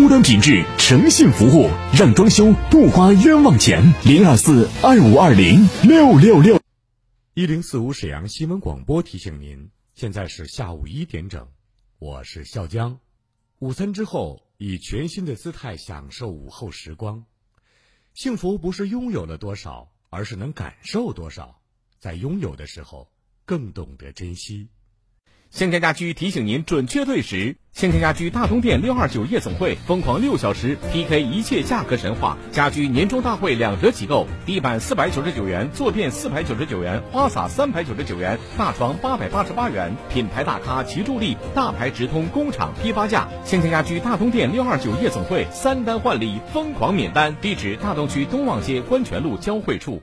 高端品质，诚信服务，让装修不花冤枉钱。零二四二五二零六六六。一零四五沈阳新闻广播提醒您，现在是下午一点整，我是笑江。午餐之后，以全新的姿态享受午后时光。幸福不是拥有了多少，而是能感受多少。在拥有的时候，更懂得珍惜。先天家居提醒您准确对时。先天家居大东店六二九夜总会疯狂六小时 PK 一切价格神话，家居年终大会两折起购，地板四百九十九元，坐垫四百九十九元，花洒三百九十九元，大床八百八十八元。品牌大咖齐助力，大牌直通工厂批发价。先天家居大东店六二九夜总会三单换礼，疯狂免单。地址：大东区东望街观泉路交汇处。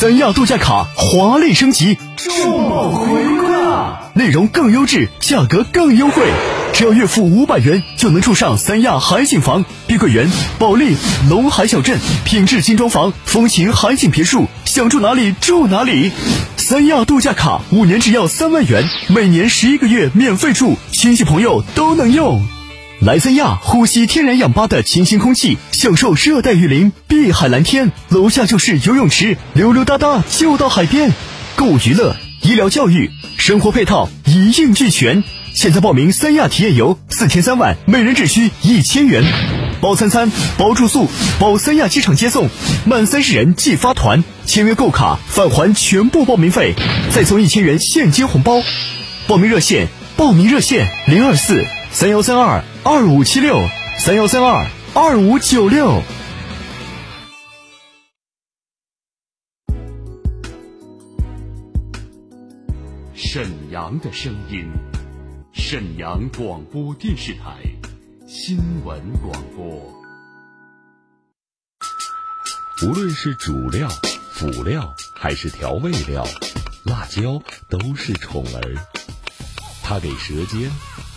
三亚度假卡华丽升级，重磅回归啦！内容更优质，价格更优惠，只要月付五百元就能住上三亚海景房、碧桂园、保利、龙海小镇，品质精装房，风情海景别墅，想住哪里住哪里。三亚度假卡五年只要三万元，每年十一个月免费住，亲戚朋友都能用。来三亚呼吸天然氧吧的清新空气，享受热带雨林、碧海蓝天，楼下就是游泳池，溜溜达达就到海边。购物娱乐、医疗教育、生活配套一应俱全。现在报名三亚体验游，四天三晚，每人只需一千元，包餐餐、包住宿、包三亚机场接送，满三十人即发团，签约购卡返还全部报名费，再送一千元现金红包。报名热线：报名热线零二四三幺三二。二五七六三幺三二二五九六，沈阳的声音，沈阳广播电视台新闻广播。无论是主料、辅料还是调味料，辣椒都是宠儿，它给舌尖。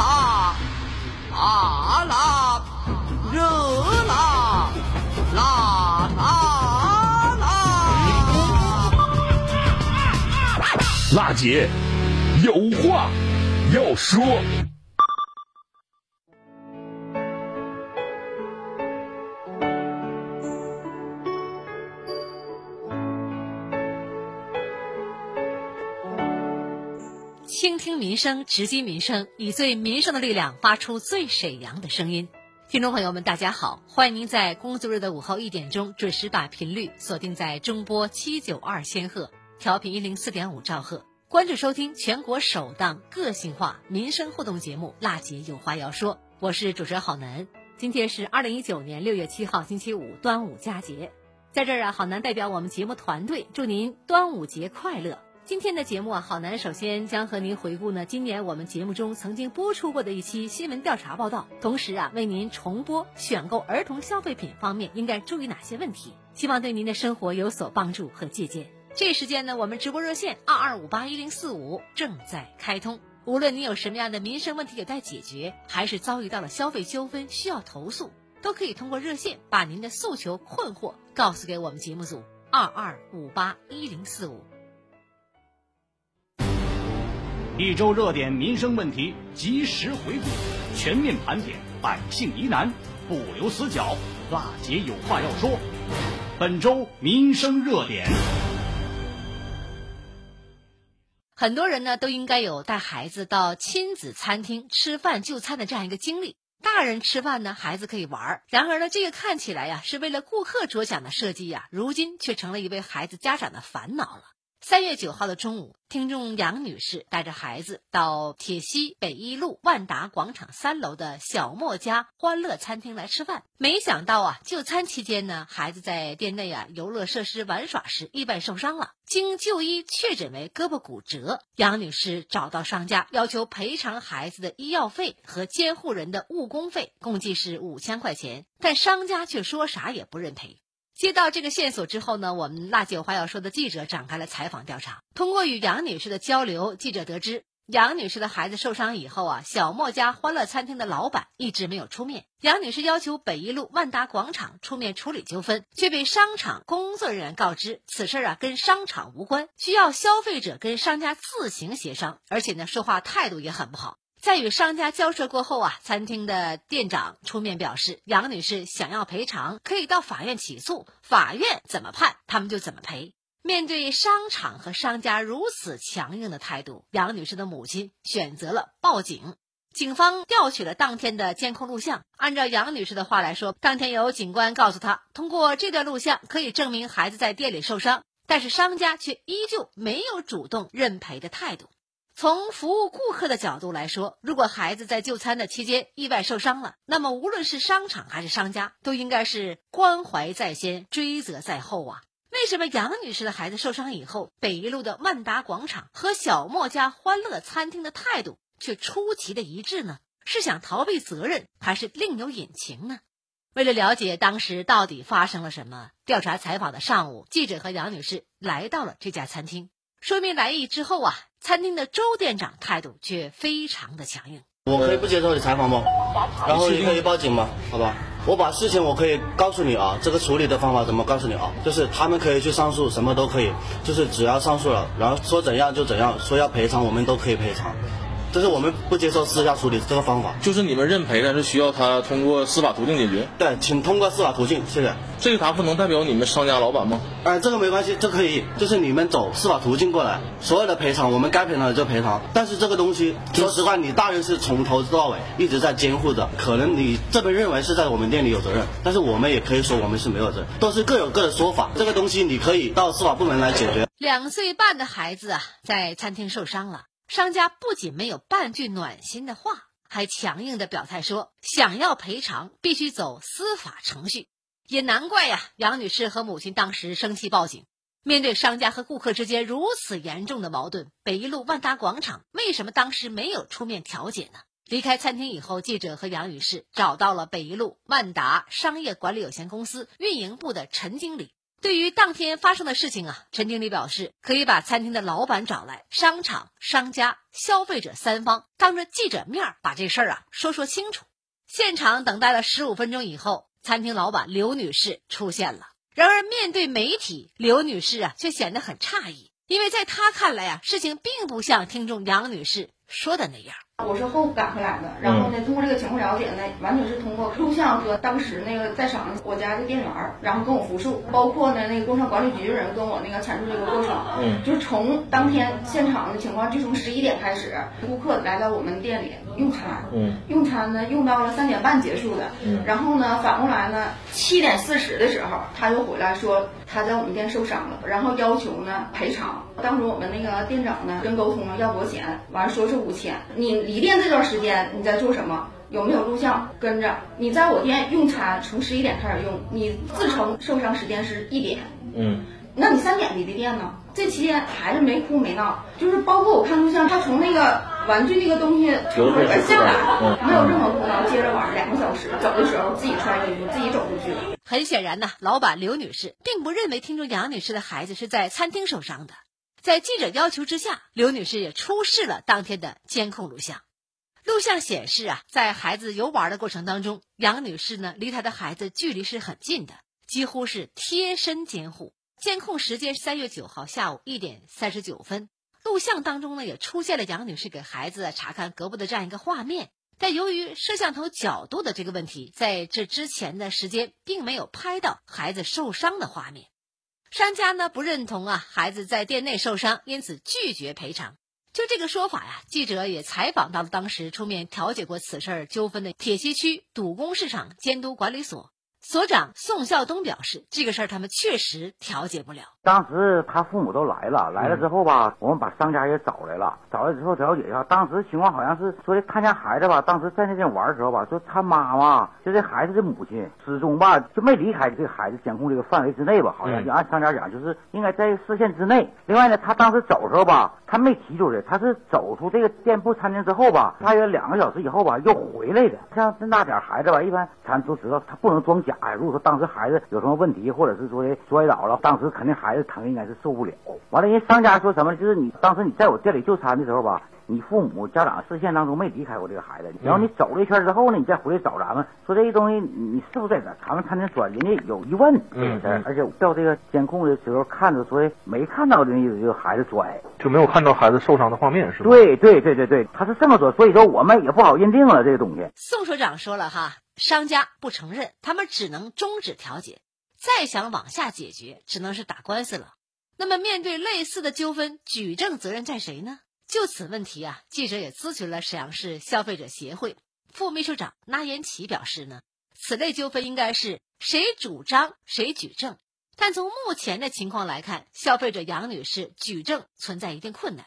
辣，辣辣，热辣，辣辣辣！辣姐有话要说。民生，直击民生，以最民生的力量发出最沈阳的声音。听众朋友们，大家好，欢迎您在工作日的午后一点钟准时把频率锁定在中波七九二千赫，调频一零四点五兆赫，关注收听全国首档个性化民生互动节目《辣姐有话要说》，我是主持人郝楠。今天是二零一九年六月七号星期五，端午佳节，在这儿啊，郝楠代表我们节目团队祝您端午节快乐。今天的节目啊，郝楠首先将和您回顾呢今年我们节目中曾经播出过的一期新闻调查报道，同时啊为您重播选购儿童消费品方面应该注意哪些问题，希望对您的生活有所帮助和借鉴。这时间呢，我们直播热线二二五八一零四五正在开通，无论您有什么样的民生问题有待解决，还是遭遇到了消费纠纷需要投诉，都可以通过热线把您的诉求困惑告诉给我们节目组二二五八一零四五。一周热点民生问题及时回顾，全面盘点百姓疑难，不留死角。辣姐有话要说，本周民生热点。很多人呢都应该有带孩子到亲子餐厅吃饭就餐的这样一个经历。大人吃饭呢，孩子可以玩儿然而呢，这个看起来呀是为了顾客着想的设计呀，如今却成了一位孩子家长的烦恼了。三月九号的中午，听众杨女士带着孩子到铁西北一路万达广场三楼的小莫家欢乐餐厅来吃饭。没想到啊，就餐期间呢，孩子在店内啊游乐设施玩耍时意外受伤了，经就医确诊为胳膊骨折。杨女士找到商家，要求赔偿孩子的医药费和监护人的误工费，共计是五千块钱，但商家却说啥也不认赔。接到这个线索之后呢，我们辣姐有话要说的记者展开了采访调查。通过与杨女士的交流，记者得知，杨女士的孩子受伤以后啊，小莫家欢乐餐厅的老板一直没有出面。杨女士要求北一路万达广场出面处理纠纷，却被商场工作人员告知此事啊跟商场无关，需要消费者跟商家自行协商，而且呢说话态度也很不好。在与商家交涉过后啊，餐厅的店长出面表示，杨女士想要赔偿，可以到法院起诉，法院怎么判，他们就怎么赔。面对商场和商家如此强硬的态度，杨女士的母亲选择了报警。警方调取了当天的监控录像，按照杨女士的话来说，当天有警官告诉她，通过这段录像可以证明孩子在店里受伤，但是商家却依旧没有主动认赔的态度。从服务顾客的角度来说，如果孩子在就餐的期间意外受伤了，那么无论是商场还是商家，都应该是关怀在先，追责在后啊。为什么杨女士的孩子受伤以后，北一路的万达广场和小莫家欢乐餐厅的态度却出奇的一致呢？是想逃避责任，还是另有隐情呢？为了了解当时到底发生了什么，调查采访的上午，记者和杨女士来到了这家餐厅。说明来意之后啊，餐厅的周店长态度却非常的强硬。我可以不接受你采访不？然后你可以报警吗？好吧，我把事情我可以告诉你啊，这个处理的方法怎么告诉你啊？就是他们可以去上诉，什么都可以，就是只要上诉了，然后说怎样就怎样，说要赔偿我们都可以赔偿。这是我们不接受私下处理这个方法，就是你们认赔，但是需要他通过司法途径解决。对，请通过司法途径，谢谢。这个答复能代表你们商家老板吗？哎，这个没关系，这可以，就是你们走司法途径过来，所有的赔偿我们该赔偿的就赔偿。但是这个东西，说实话，你大人是从头到尾一直在监护着，可能你这边认为是在我们店里有责任，但是我们也可以说我们是没有责任，都是各有各的说法。这个东西你可以到司法部门来解决。两岁半的孩子啊，在餐厅受伤了。商家不仅没有半句暖心的话，还强硬的表态说，想要赔偿必须走司法程序。也难怪呀，杨女士和母亲当时生气报警。面对商家和顾客之间如此严重的矛盾，北一路万达广场为什么当时没有出面调解呢？离开餐厅以后，记者和杨女士找到了北一路万达商业管理有限公司运营部的陈经理。对于当天发生的事情啊，陈经理表示可以把餐厅的老板找来，商场、商家、消费者三方当着记者面把这事儿啊说说清楚。现场等待了十五分钟以后，餐厅老板刘女士出现了。然而面对媒体，刘女士啊却显得很诧异，因为在她看来啊，事情并不像听众杨女士说的那样。我是后赶回来的，然后呢，通过这个情况了解呢，完全是通过录像和当时那个在场我家的店员，然后跟我复述，包括呢那个工商管理局的人跟我那个阐述这个过程，嗯，就是从当天现场的情况，就从十一点开始，顾客来到我们店里用餐，嗯，用餐呢用到了三点半结束的，嗯，然后呢反过来呢七点四十的时候他又回来说他在我们店受伤了，然后要求呢赔偿，当时我们那个店长呢跟沟通了要多少钱，完了说是五千，你。离店这段时间你在做什么？有没有录像跟着？你在我店用餐，从十一点开始用，你自称受伤时间是一点，嗯，那你三点离的店呢？这期间孩子没哭没闹，就是包括我看录像，他从那个玩具那个东西里边下来，没有任何哭闹，接着玩两个小时，走的时候自己穿衣服，自己走出去了。很显然呢，老板刘女士并不认为听众杨女士的孩子是在餐厅受伤的。在记者要求之下，刘女士也出示了当天的监控录像。录像显示啊，在孩子游玩的过程当中，杨女士呢离她的孩子距离是很近的，几乎是贴身监护。监控时间是三月九号下午一点三十九分，录像当中呢也出现了杨女士给孩子查看胳膊的这样一个画面。但由于摄像头角度的这个问题，在这之前的时间并没有拍到孩子受伤的画面。商家呢不认同啊孩子在店内受伤，因此拒绝赔偿。就这个说法呀，记者也采访到了当时出面调解过此事纠纷的铁西区赌工市场监督管理所。所长宋孝东表示，这个事儿他们确实调解不了。当时他父母都来了，来了之后吧，我们把商家也找来了，找来之后了解一下。当时情况好像是说的，他家孩子吧，当时在那边玩的时候吧，说他妈妈就这孩子的母亲始终吧就没离开这个孩子监控这个范围之内吧，好像就按商家讲，就是应该在视线之内。另外呢，他当时走的时候吧，他没提出来，他是走出这个店铺餐厅之后吧，大约两个小时以后吧又回来的。像这么大点孩子吧，一般咱都知道他不能装假。呀，如果说当时孩子有什么问题，或者是说的摔倒了，当时肯定孩子疼，应该是受不了。完了，人商家说什么？就是你当时你在我店里就餐的时候吧，你父母家长视线当中没离开过这个孩子。然后你走了一圈之后呢，你再回来找咱们，说这些东西你是不是在咱们餐厅说？人家有疑问这个事儿，而且调这个监控的时候看着说没看到的意思，就孩子摔，就没有看到孩子受伤的画面，是吧？对对对对对，他是这么说，所以说我们也不好认定了这个东西。宋所长说了哈。商家不承认，他们只能终止调解，再想往下解决，只能是打官司了。那么，面对类似的纠纷，举证责任在谁呢？就此问题啊，记者也咨询了沈阳市消费者协会副秘书长那延奇，表示呢，此类纠纷应该是谁主张谁举证。但从目前的情况来看，消费者杨女士举证存在一定困难。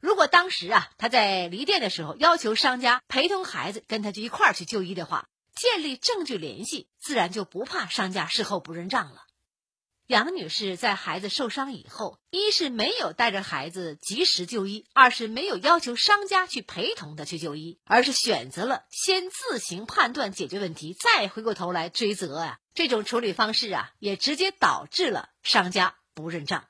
如果当时啊，她在离店的时候要求商家陪同孩子跟她就一块儿去就医的话，建立证据联系，自然就不怕商家事后不认账了。杨女士在孩子受伤以后，一是没有带着孩子及时就医，二是没有要求商家去陪同她去就医，而是选择了先自行判断解决问题，再回过头来追责啊。这种处理方式啊，也直接导致了商家不认账。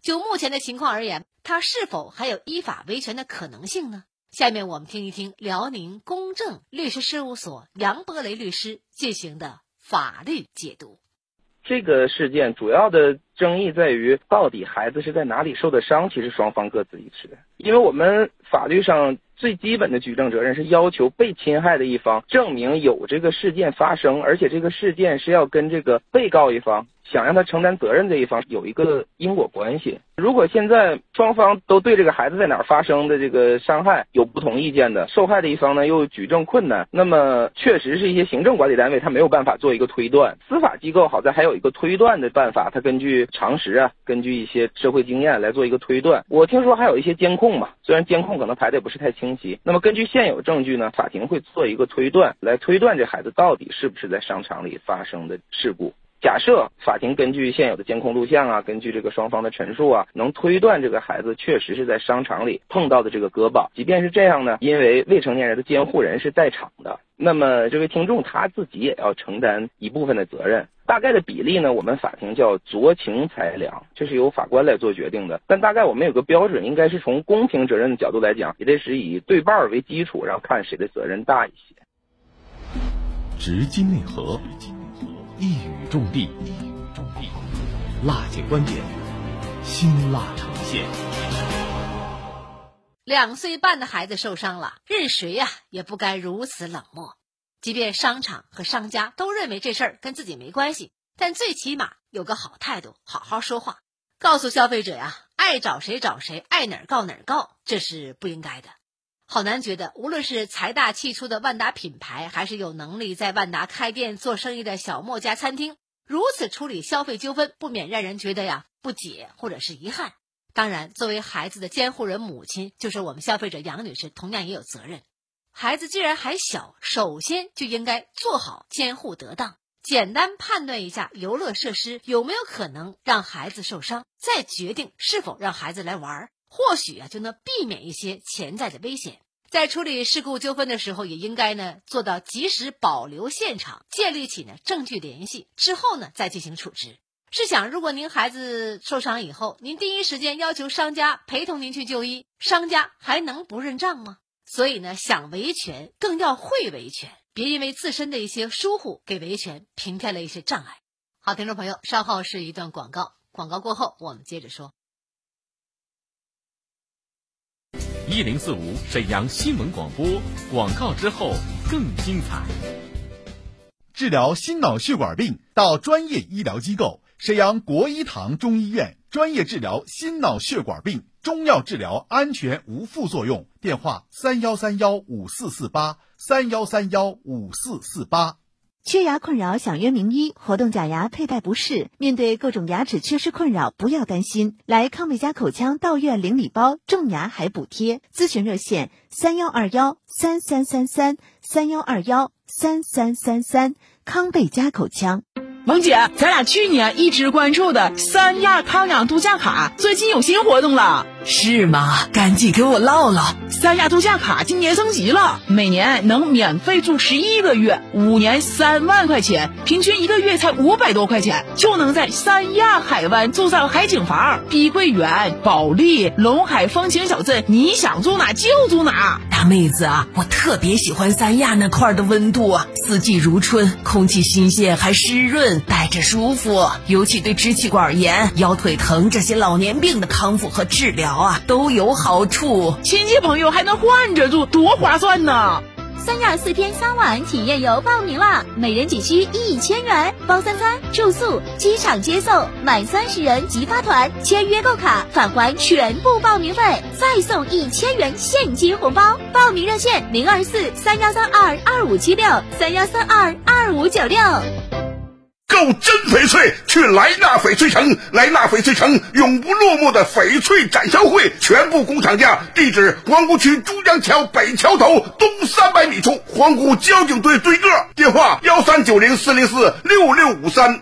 就目前的情况而言，他是否还有依法维权的可能性呢？下面我们听一听辽宁公正律师事务所杨博雷律师进行的法律解读。这个事件主要的争议在于，到底孩子是在哪里受的伤？其实双方各自一持，因为我们法律上最基本的举证责任是要求被侵害的一方证明有这个事件发生，而且这个事件是要跟这个被告一方。想让他承担责任这一方有一个因果关系。如果现在双方都对这个孩子在哪儿发生的这个伤害有不同意见的，受害的一方呢又举证困难，那么确实是一些行政管理单位他没有办法做一个推断。司法机构好在还有一个推断的办法，他根据常识啊，根据一些社会经验来做一个推断。我听说还有一些监控嘛，虽然监控可能排的也不是太清晰。那么根据现有证据呢，法庭会做一个推断，来推断这孩子到底是不是在商场里发生的事故。假设法庭根据现有的监控录像啊，根据这个双方的陈述啊，能推断这个孩子确实是在商场里碰到的这个胳膊。即便是这样呢，因为未成年人的监护人是在场的，那么这位听众他自己也要承担一部分的责任。大概的比例呢，我们法庭叫酌情裁量，这是由法官来做决定的。但大概我们有个标准，应该是从公平责任的角度来讲，也得是以对半为基础，然后看谁的责任大一些。直击内核。一语中的，一语中的辣姐观点，辛辣呈现。两岁半的孩子受伤了，任谁呀也不该如此冷漠。即便商场和商家都认为这事儿跟自己没关系，但最起码有个好态度，好好说话，告诉消费者呀，爱找谁找谁，爱哪儿告哪儿告，这是不应该的。好难觉得，无论是财大气粗的万达品牌，还是有能力在万达开店做生意的小莫家餐厅，如此处理消费纠纷，不免让人觉得呀不解或者是遗憾。当然，作为孩子的监护人母亲，就是我们消费者杨女士，同样也有责任。孩子既然还小，首先就应该做好监护得当，简单判断一下游乐设施有没有可能让孩子受伤，再决定是否让孩子来玩儿，或许啊就能避免一些潜在的危险。在处理事故纠纷的时候，也应该呢做到及时保留现场，建立起呢证据联系，之后呢再进行处置。试想，如果您孩子受伤以后，您第一时间要求商家陪同您去就医，商家还能不认账吗？所以呢，想维权更要会维权，别因为自身的一些疏忽给维权平添了一些障碍。好，听众朋友，稍后是一段广告，广告过后我们接着说。一零四五沈阳新闻广播，广告之后更精彩。治疗心脑血管病到专业医疗机构沈阳国医堂中医院，专业治疗心脑血管病，中药治疗安全无副作用。电话：三幺三幺五四四八三幺三幺五四四八。缺牙困扰想约名医，活动假牙佩戴不适，面对各种牙齿缺失困扰，不要担心，来康贝佳口腔到院领礼包，种牙还补贴。咨询热线：三幺二幺三三三三三幺二幺三三三三。康贝佳口腔。萌姐，咱俩去年一直关注的三亚康养度假卡最近有新活动了，是吗？赶紧给我唠唠。三亚度假卡今年升级了，每年能免费住十一个月，五年三万块钱，平均一个月才五百多块钱，就能在三亚海湾住上海景房，碧桂园、保利、龙海风情小镇，你想住哪就住哪。妹子啊，我特别喜欢三亚那块的温度啊，四季如春，空气新鲜还湿润。带着舒服，尤其对支气管炎、腰腿疼这些老年病的康复和治疗啊都有好处。亲戚朋友还能换着住，多划算呢！三亚四天三晚体验游报名啦，每人仅需一千元，包三餐、住宿、机场接送，满三十人即发团，签约购卡返还全部报名费，再送一千元现金红包。报名热线：零二四三幺三二二五七六三幺三二二五九六。购真翡翠，去莱纳翡翠城。莱纳翡翠城永不落幕的翡翠展销会，全部工厂价。地址：皇姑区珠江桥北桥头东三百米处，皇姑交警队对个。电话：幺三九零四零四六六五三。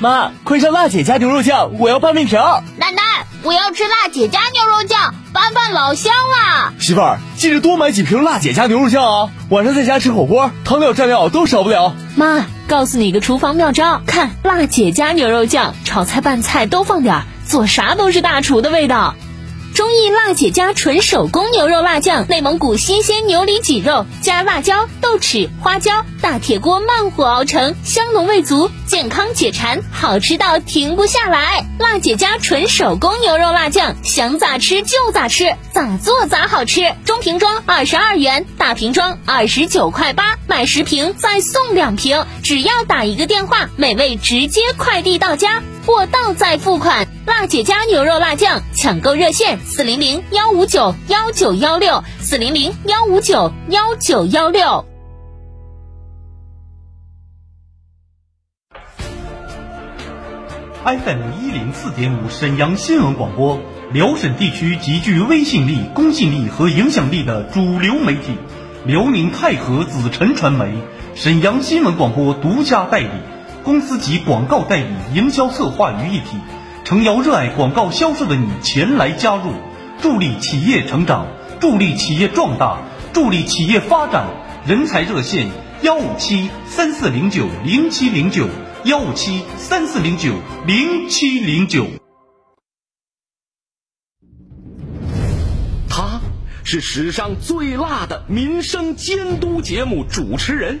妈，快上辣姐家牛肉酱，我要拌面条。奶奶，我要吃辣姐家牛肉酱，拌饭老香了。媳妇儿，记得多买几瓶辣姐家牛肉酱啊，晚上在家吃火锅，汤料蘸料都少不了。妈，告诉你一个厨房妙招，看辣姐家牛肉酱，炒菜拌菜都放点儿，做啥都是大厨的味道。中意辣姐家纯手工牛肉辣酱，内蒙古新鲜牛里脊肉，加辣椒、豆豉、花椒，大铁锅慢火熬成，香浓味足，健康解馋，好吃到停不下来。辣姐家纯手工牛肉辣酱，想咋吃就咋吃，咋做咋好吃。中瓶装二十二元，大瓶装二十九块八，买十瓶再送两瓶，只要打一个电话，美味直接快递到家，货到再付款。辣姐家牛肉辣酱抢购热线：四零零幺五九幺九幺六，四零零幺五九幺九幺六。FM 一零四点五沈阳新闻广播，辽沈地区极具威信力、公信力和影响力的主流媒体，辽宁泰和子辰传媒，沈阳新闻广播独家代理，公司及广告代理、营销策划于一体。诚邀热爱广告销售的你前来加入，助力企业成长，助力企业壮大，助力企业发展。人才热线：幺五七三四零九零七零九。幺五七三四零九零七零九，他是史上最辣的民生监督节目主持人，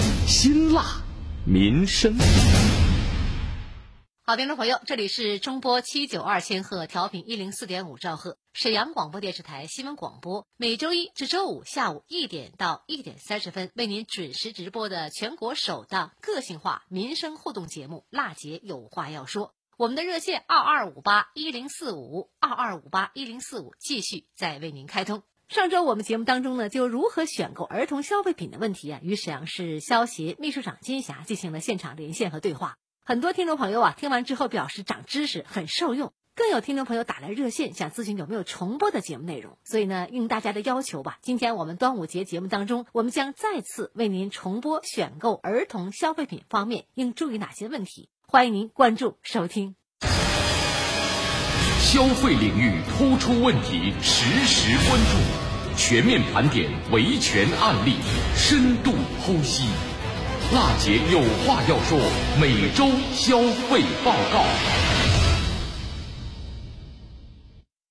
辛辣民生。好，听众朋友，这里是中波七九二千赫，调频一零四点五兆赫，沈阳广播电视台新闻广播，每周一至周五下午一点到一点三十分为您准时直播的全国首档个性化民生互动节目《辣姐有话要说》。我们的热线二二五八一零四五二二五八一零四五继续在为您开通。上周我们节目当中呢，就如何选购儿童消费品的问题啊，与沈阳市消协秘书长金霞进行了现场连线和对话。很多听众朋友啊，听完之后表示长知识，很受用。更有听众朋友打来热线，想咨询有没有重播的节目内容。所以呢，应大家的要求吧，今天我们端午节节目当中，我们将再次为您重播选购儿童消费品方面应注意哪些问题。欢迎您关注收听。消费领域突出问题，实时关注，全面盘点维权案例，深度剖析。娜姐有话要说，每周消费报告。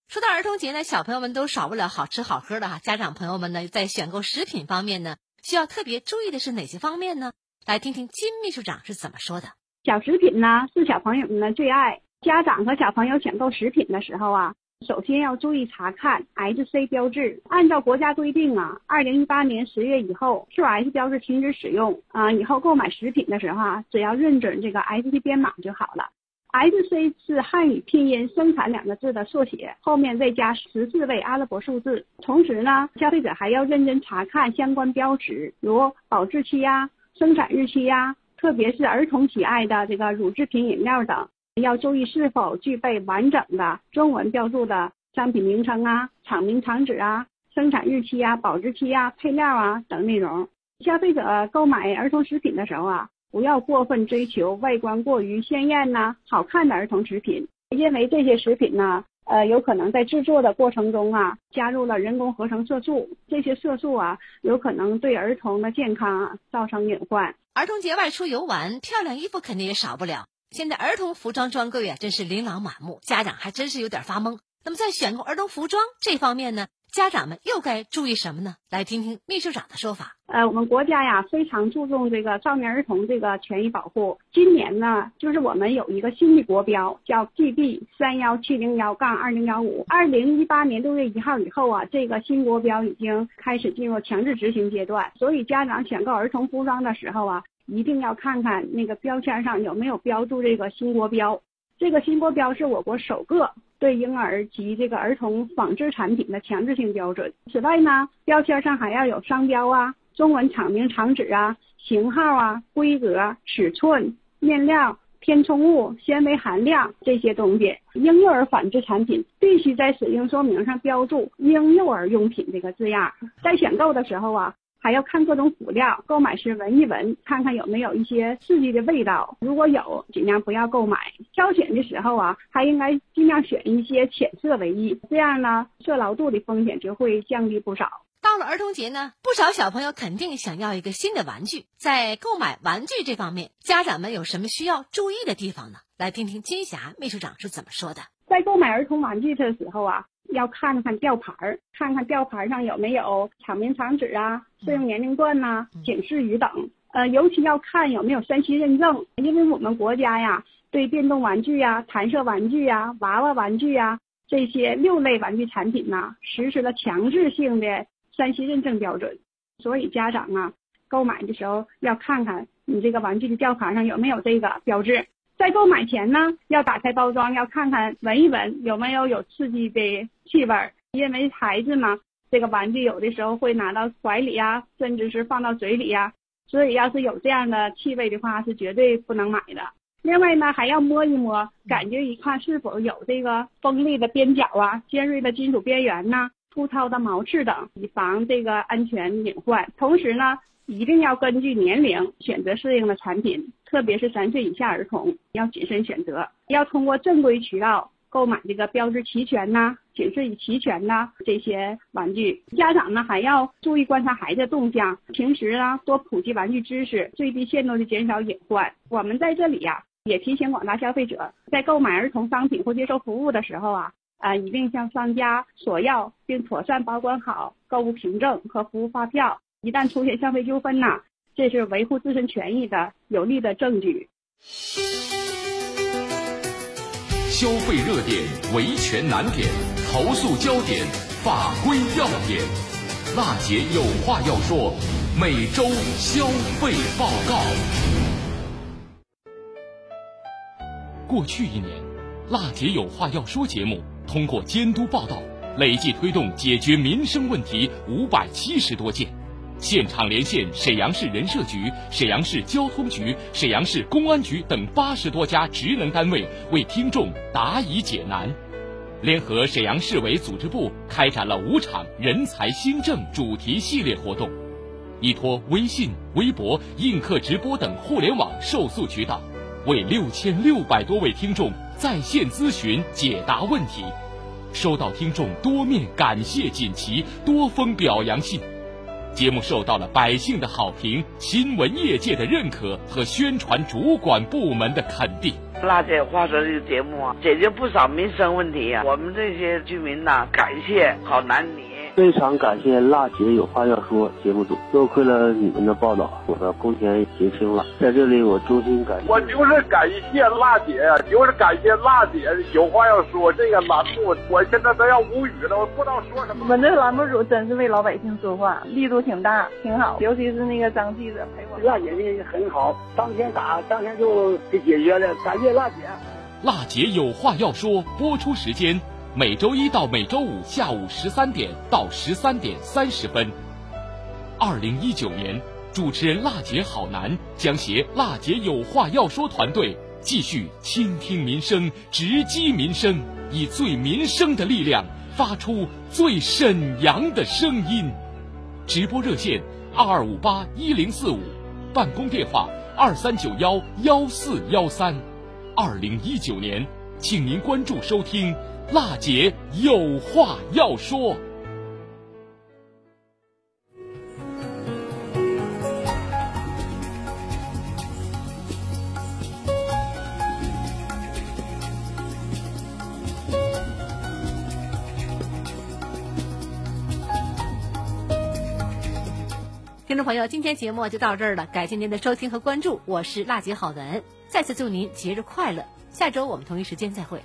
说到儿童节呢，小朋友们都少不了好吃好喝的哈。家长朋友们呢，在选购食品方面呢，需要特别注意的是哪些方面呢？来听听金秘书长是怎么说的。小食品呢，是小朋友们的最爱。家长和小朋友选购食品的时候啊，首先要注意查看 SC 标志。按照国家规定啊，二零一八年十月以后，QS 标志停止使用啊。以后购买食品的时候啊，只要认准这个 SC 编码就好了。SC 是汉语拼音“生产”两个字的缩写，后面再加十四位阿拉伯数字。同时呢，消费者还要认真查看相关标识，如保质期呀、生产日期呀，特别是儿童喜爱的这个乳制品饮料等。要注意是否具备完整的中文标注的商品名称啊、厂名、厂址啊、生产日期啊、保质期啊、配料啊等内容。消费者购买儿童食品的时候啊，不要过分追求外观过于鲜艳呐、好看的儿童食品，因为这些食品呢，呃，有可能在制作的过程中啊，加入了人工合成色素，这些色素啊，有可能对儿童的健康造成隐患。儿童节外出游玩，漂亮衣服肯定也少不了。现在儿童服装专柜啊，真是琳琅满目，家长还真是有点发懵。那么在选购儿童服装这方面呢，家长们又该注意什么呢？来听听秘书长的说法。呃，我们国家呀非常注重这个少年儿童这个权益保护。今年呢，就是我们有一个新的国标，叫 GB 三幺七零幺杠二零幺五。二零一八年六月一号以后啊，这个新国标已经开始进入强制执行阶段。所以家长选购儿童服装的时候啊。一定要看看那个标签上有没有标注这个新国标。这个新国标是我国首个对婴儿及这个儿童纺织产品的强制性标准。此外呢，标签上还要有商标啊、中文厂名、厂址啊、型号啊、规格、尺寸、面料、填充物、纤维含量这些东西。婴幼儿纺织产品必须在使用说明上标注“婴幼儿用品”这个字样。在选购的时候啊。还要看各种辅料，购买时闻一闻，看看有没有一些刺激的味道。如果有，尽量不要购买。挑选的时候啊，还应该尽量选一些浅色为宜，这样呢，色牢度的风险就会降低不少。到了儿童节呢，不少小朋友肯定想要一个新的玩具。在购买玩具这方面，家长们有什么需要注意的地方呢？来听听金霞秘书长是怎么说的。在购买儿童玩具的时候啊。要看看吊牌儿，看看吊牌上有没有厂名、厂址啊、适用年龄段呐、警示语等。呃，尤其要看有没有三 C 认证，因为我们国家呀，对电动玩具呀、弹射玩具呀、娃娃玩具呀这些六类玩具产品呐，实施了强制性的三 C 认证标准。所以家长啊，购买的时候要看看你这个玩具的吊牌上有没有这个标志。在购买前呢，要打开包装，要看看闻一闻有没有有刺激的气味，因为孩子嘛，这个玩具有的时候会拿到怀里呀，甚至是放到嘴里呀，所以要是有这样的气味的话，是绝对不能买的。另外呢，还要摸一摸，感觉一看是否有这个锋利的边角啊、尖锐的金属边缘呐、粗糙的毛刺等，以防这个安全隐患。同时呢。一定要根据年龄选择适应的产品，特别是三岁以下儿童要谨慎选择，要通过正规渠道购买这个标志齐全呐、警示语齐全呐这些玩具。家长呢还要注意观察孩子动向，平时呢多普及玩具知识，最低限度的减少隐患。我们在这里呀也提醒广大消费者，在购买儿童商品或接受服务的时候啊啊一定向商家索要并妥善保管好购物凭证和服务发票。一旦出现消费纠纷呐，这是维护自身权益的有力的证据。消费热点、维权难点、投诉焦点、法规要点，娜姐有话要说。每周消费报告。过去一年，娜姐有话要说节目通过监督报道，累计推动解决民生问题五百七十多件。现场连线沈阳市人社局、沈阳市交通局、沈阳市公安局等八十多家职能单位，为听众答疑解难。联合沈阳市委组织部开展了五场人才新政主题系列活动，依托微信、微博、映客直播等互联网受诉渠道，为六千六百多位听众在线咨询解答问题，收到听众多面感谢锦旗、多封表扬信。节目受到了百姓的好评、新闻业界的认可和宣传主管部门的肯定。辣姐话说这个节目啊，解决不少民生问题呀、我们这些居民呐、感谢好男女。非常感谢辣姐有话要说节目组，多亏了你们的报道，我的工钱结清了。在这里，我衷心感谢。我就是感谢辣姐呀，就是感谢辣姐有话要说这个栏目，我现在都要无语了，我不知道说什么。我们这栏目组真是为老百姓说话，力度挺大，挺好。尤其是那个张记者陪我。辣姐的很好，当天打当天就给解决了，感谢辣姐。辣姐有话要说，播出时间每周一到每周五下午十三点到十三点三十分。二零一九年，主持人辣姐好男将携辣姐有话要说团队，继续倾听民生，直击民生，以最民生的力量，发出最沈阳的声音。直播热线二二五八一零四五，办公电话二三九幺幺四幺三。二零一九年，请您关注收听。辣姐有话要说。听众朋友，今天节目就到这儿了，感谢您的收听和关注，我是辣姐好文，再次祝您节日快乐，下周我们同一时间再会。